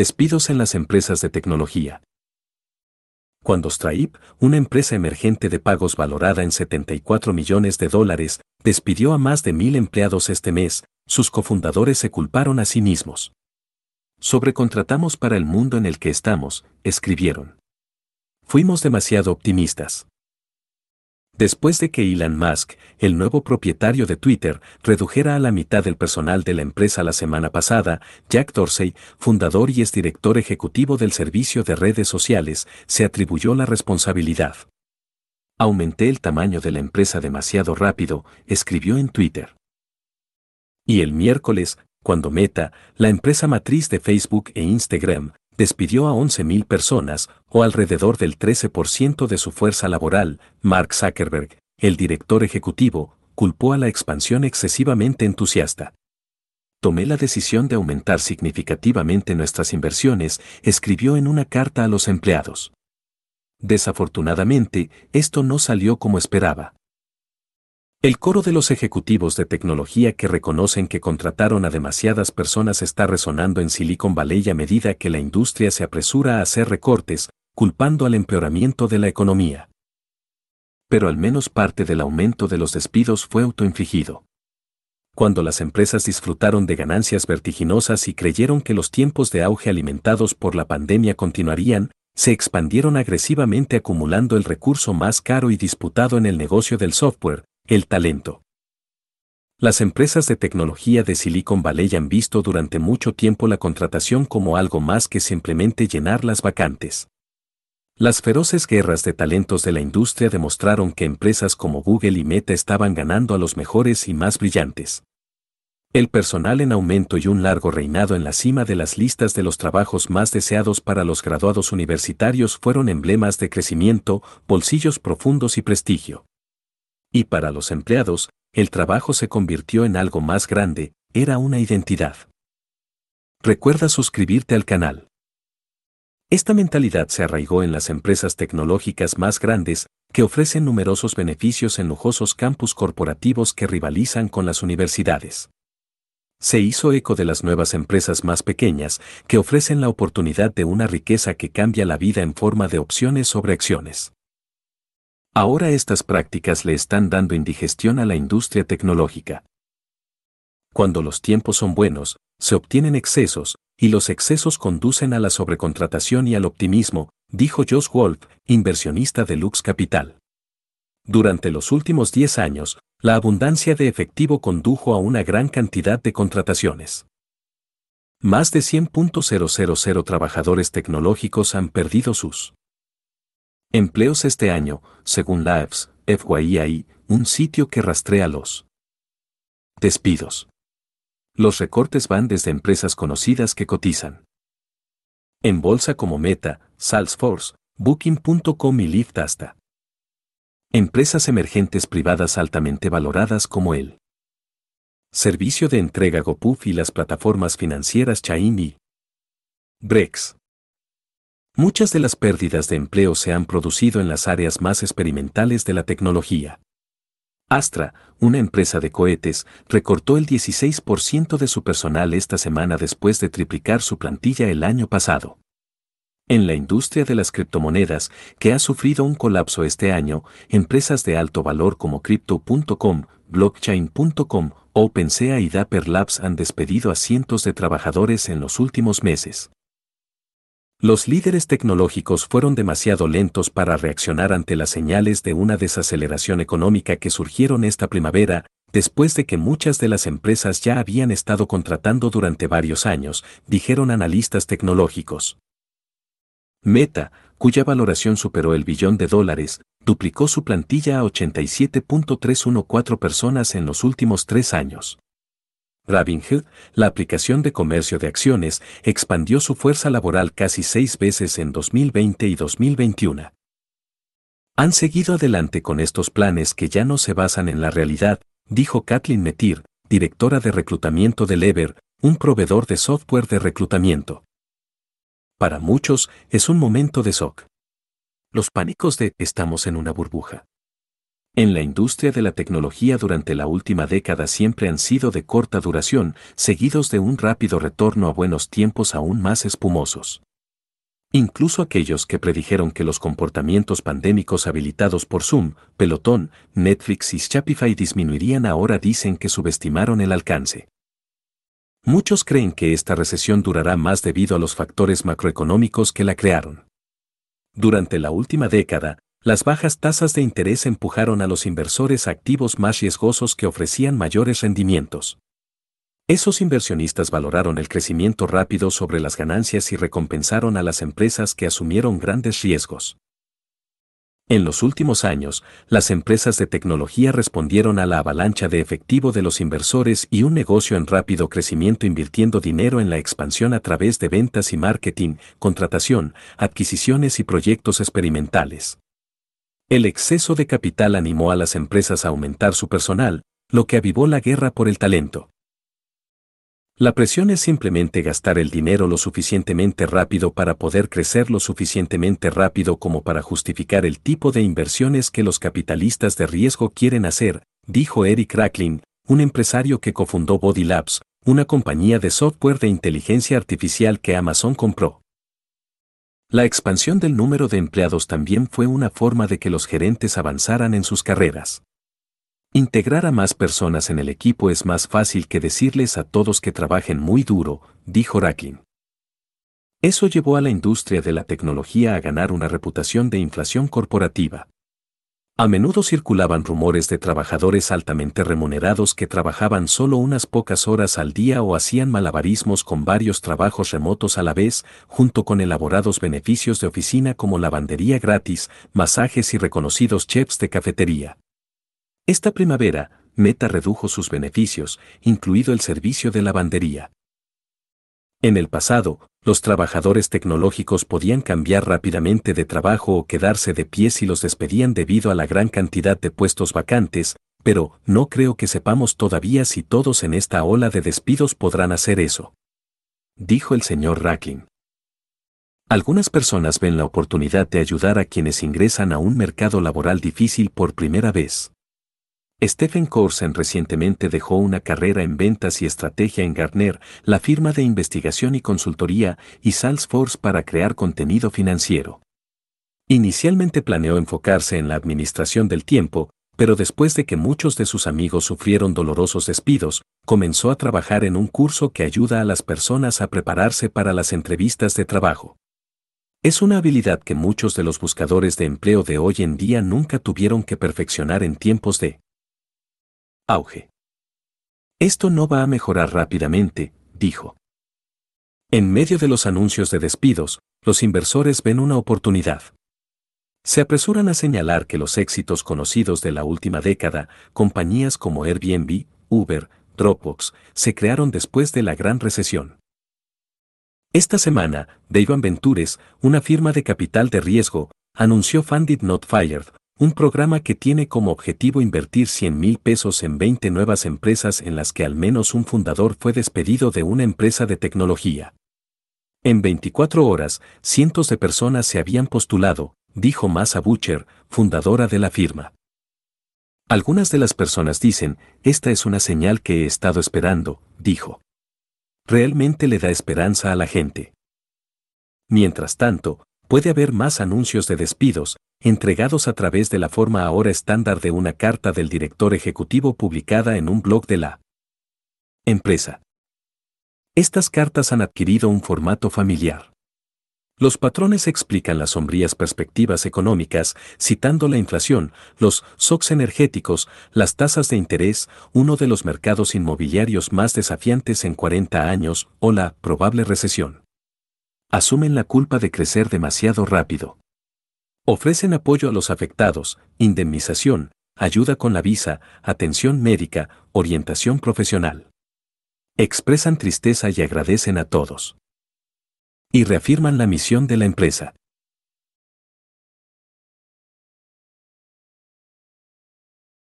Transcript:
Despidos en las empresas de tecnología. Cuando Stripe, una empresa emergente de pagos valorada en 74 millones de dólares, despidió a más de mil empleados este mes, sus cofundadores se culparon a sí mismos. Sobrecontratamos para el mundo en el que estamos, escribieron. Fuimos demasiado optimistas. Después de que Elon Musk, el nuevo propietario de Twitter, redujera a la mitad del personal de la empresa la semana pasada, Jack Dorsey, fundador y exdirector ejecutivo del servicio de redes sociales, se atribuyó la responsabilidad. Aumenté el tamaño de la empresa demasiado rápido, escribió en Twitter. Y el miércoles, cuando Meta, la empresa matriz de Facebook e Instagram, despidió a 11.000 personas, o alrededor del 13% de su fuerza laboral, Mark Zuckerberg, el director ejecutivo, culpó a la expansión excesivamente entusiasta. Tomé la decisión de aumentar significativamente nuestras inversiones, escribió en una carta a los empleados. Desafortunadamente, esto no salió como esperaba. El coro de los ejecutivos de tecnología que reconocen que contrataron a demasiadas personas está resonando en Silicon Valley a medida que la industria se apresura a hacer recortes, culpando al empeoramiento de la economía. Pero al menos parte del aumento de los despidos fue autoinfligido. Cuando las empresas disfrutaron de ganancias vertiginosas y creyeron que los tiempos de auge alimentados por la pandemia continuarían, se expandieron agresivamente acumulando el recurso más caro y disputado en el negocio del software, el talento. Las empresas de tecnología de Silicon Valley han visto durante mucho tiempo la contratación como algo más que simplemente llenar las vacantes. Las feroces guerras de talentos de la industria demostraron que empresas como Google y Meta estaban ganando a los mejores y más brillantes. El personal en aumento y un largo reinado en la cima de las listas de los trabajos más deseados para los graduados universitarios fueron emblemas de crecimiento, bolsillos profundos y prestigio. Y para los empleados, el trabajo se convirtió en algo más grande, era una identidad. Recuerda suscribirte al canal. Esta mentalidad se arraigó en las empresas tecnológicas más grandes, que ofrecen numerosos beneficios en lujosos campus corporativos que rivalizan con las universidades. Se hizo eco de las nuevas empresas más pequeñas, que ofrecen la oportunidad de una riqueza que cambia la vida en forma de opciones sobre acciones. Ahora estas prácticas le están dando indigestión a la industria tecnológica. Cuando los tiempos son buenos, se obtienen excesos, y los excesos conducen a la sobrecontratación y al optimismo, dijo Josh Wolf, inversionista de Lux Capital. Durante los últimos 10 años, la abundancia de efectivo condujo a una gran cantidad de contrataciones. Más de 100.000 trabajadores tecnológicos han perdido sus Empleos este año, según la FYI, un sitio que rastrea los despidos. Los recortes van desde empresas conocidas que cotizan en bolsa como Meta, Salesforce, Booking.com y Lyft hasta empresas emergentes privadas altamente valoradas como el servicio de entrega GoPuff y las plataformas financieras Chain y Brex. Muchas de las pérdidas de empleo se han producido en las áreas más experimentales de la tecnología. Astra, una empresa de cohetes, recortó el 16% de su personal esta semana después de triplicar su plantilla el año pasado. En la industria de las criptomonedas, que ha sufrido un colapso este año, empresas de alto valor como Crypto.com, Blockchain.com, OpenSea y Dapper Labs han despedido a cientos de trabajadores en los últimos meses. Los líderes tecnológicos fueron demasiado lentos para reaccionar ante las señales de una desaceleración económica que surgieron esta primavera, después de que muchas de las empresas ya habían estado contratando durante varios años, dijeron analistas tecnológicos. Meta, cuya valoración superó el billón de dólares, duplicó su plantilla a 87.314 personas en los últimos tres años. Robinhood, la aplicación de comercio de acciones, expandió su fuerza laboral casi seis veces en 2020 y 2021. Han seguido adelante con estos planes que ya no se basan en la realidad, dijo Kathleen Metir, directora de reclutamiento de Lever, un proveedor de software de reclutamiento. Para muchos, es un momento de shock. Los pánicos de estamos en una burbuja. En la industria de la tecnología durante la última década siempre han sido de corta duración, seguidos de un rápido retorno a buenos tiempos aún más espumosos. Incluso aquellos que predijeron que los comportamientos pandémicos habilitados por Zoom, Pelotón, Netflix y Shopify disminuirían ahora dicen que subestimaron el alcance. Muchos creen que esta recesión durará más debido a los factores macroeconómicos que la crearon. Durante la última década, las bajas tasas de interés empujaron a los inversores activos más riesgosos que ofrecían mayores rendimientos. Esos inversionistas valoraron el crecimiento rápido sobre las ganancias y recompensaron a las empresas que asumieron grandes riesgos. En los últimos años, las empresas de tecnología respondieron a la avalancha de efectivo de los inversores y un negocio en rápido crecimiento invirtiendo dinero en la expansión a través de ventas y marketing, contratación, adquisiciones y proyectos experimentales. El exceso de capital animó a las empresas a aumentar su personal, lo que avivó la guerra por el talento. La presión es simplemente gastar el dinero lo suficientemente rápido para poder crecer lo suficientemente rápido como para justificar el tipo de inversiones que los capitalistas de riesgo quieren hacer, dijo Eric Racklin, un empresario que cofundó Body Labs, una compañía de software de inteligencia artificial que Amazon compró. La expansión del número de empleados también fue una forma de que los gerentes avanzaran en sus carreras. Integrar a más personas en el equipo es más fácil que decirles a todos que trabajen muy duro, dijo Racklin. Eso llevó a la industria de la tecnología a ganar una reputación de inflación corporativa. A menudo circulaban rumores de trabajadores altamente remunerados que trabajaban solo unas pocas horas al día o hacían malabarismos con varios trabajos remotos a la vez, junto con elaborados beneficios de oficina como lavandería gratis, masajes y reconocidos chefs de cafetería. Esta primavera, Meta redujo sus beneficios, incluido el servicio de lavandería. En el pasado, los trabajadores tecnológicos podían cambiar rápidamente de trabajo o quedarse de pie si los despedían debido a la gran cantidad de puestos vacantes, pero no creo que sepamos todavía si todos en esta ola de despidos podrán hacer eso. Dijo el señor Racklin. Algunas personas ven la oportunidad de ayudar a quienes ingresan a un mercado laboral difícil por primera vez. Stephen Corsen recientemente dejó una carrera en ventas y estrategia en Gartner, la firma de investigación y consultoría, y Salesforce para crear contenido financiero. Inicialmente planeó enfocarse en la administración del tiempo, pero después de que muchos de sus amigos sufrieron dolorosos despidos, comenzó a trabajar en un curso que ayuda a las personas a prepararse para las entrevistas de trabajo. Es una habilidad que muchos de los buscadores de empleo de hoy en día nunca tuvieron que perfeccionar en tiempos de auge. Esto no va a mejorar rápidamente, dijo. En medio de los anuncios de despidos, los inversores ven una oportunidad. Se apresuran a señalar que los éxitos conocidos de la última década, compañías como Airbnb, Uber, Dropbox, se crearon después de la gran recesión. Esta semana, Dave Ventures, una firma de capital de riesgo, anunció Funded Not Fired, un programa que tiene como objetivo invertir 100 mil pesos en 20 nuevas empresas en las que al menos un fundador fue despedido de una empresa de tecnología. En 24 horas, cientos de personas se habían postulado, dijo Masa Butcher, fundadora de la firma. Algunas de las personas dicen, esta es una señal que he estado esperando, dijo. Realmente le da esperanza a la gente. Mientras tanto, puede haber más anuncios de despidos, entregados a través de la forma ahora estándar de una carta del director ejecutivo publicada en un blog de la empresa. Estas cartas han adquirido un formato familiar. Los patrones explican las sombrías perspectivas económicas, citando la inflación, los shocks energéticos, las tasas de interés, uno de los mercados inmobiliarios más desafiantes en 40 años, o la probable recesión. Asumen la culpa de crecer demasiado rápido. Ofrecen apoyo a los afectados, indemnización, ayuda con la visa, atención médica, orientación profesional. Expresan tristeza y agradecen a todos. Y reafirman la misión de la empresa.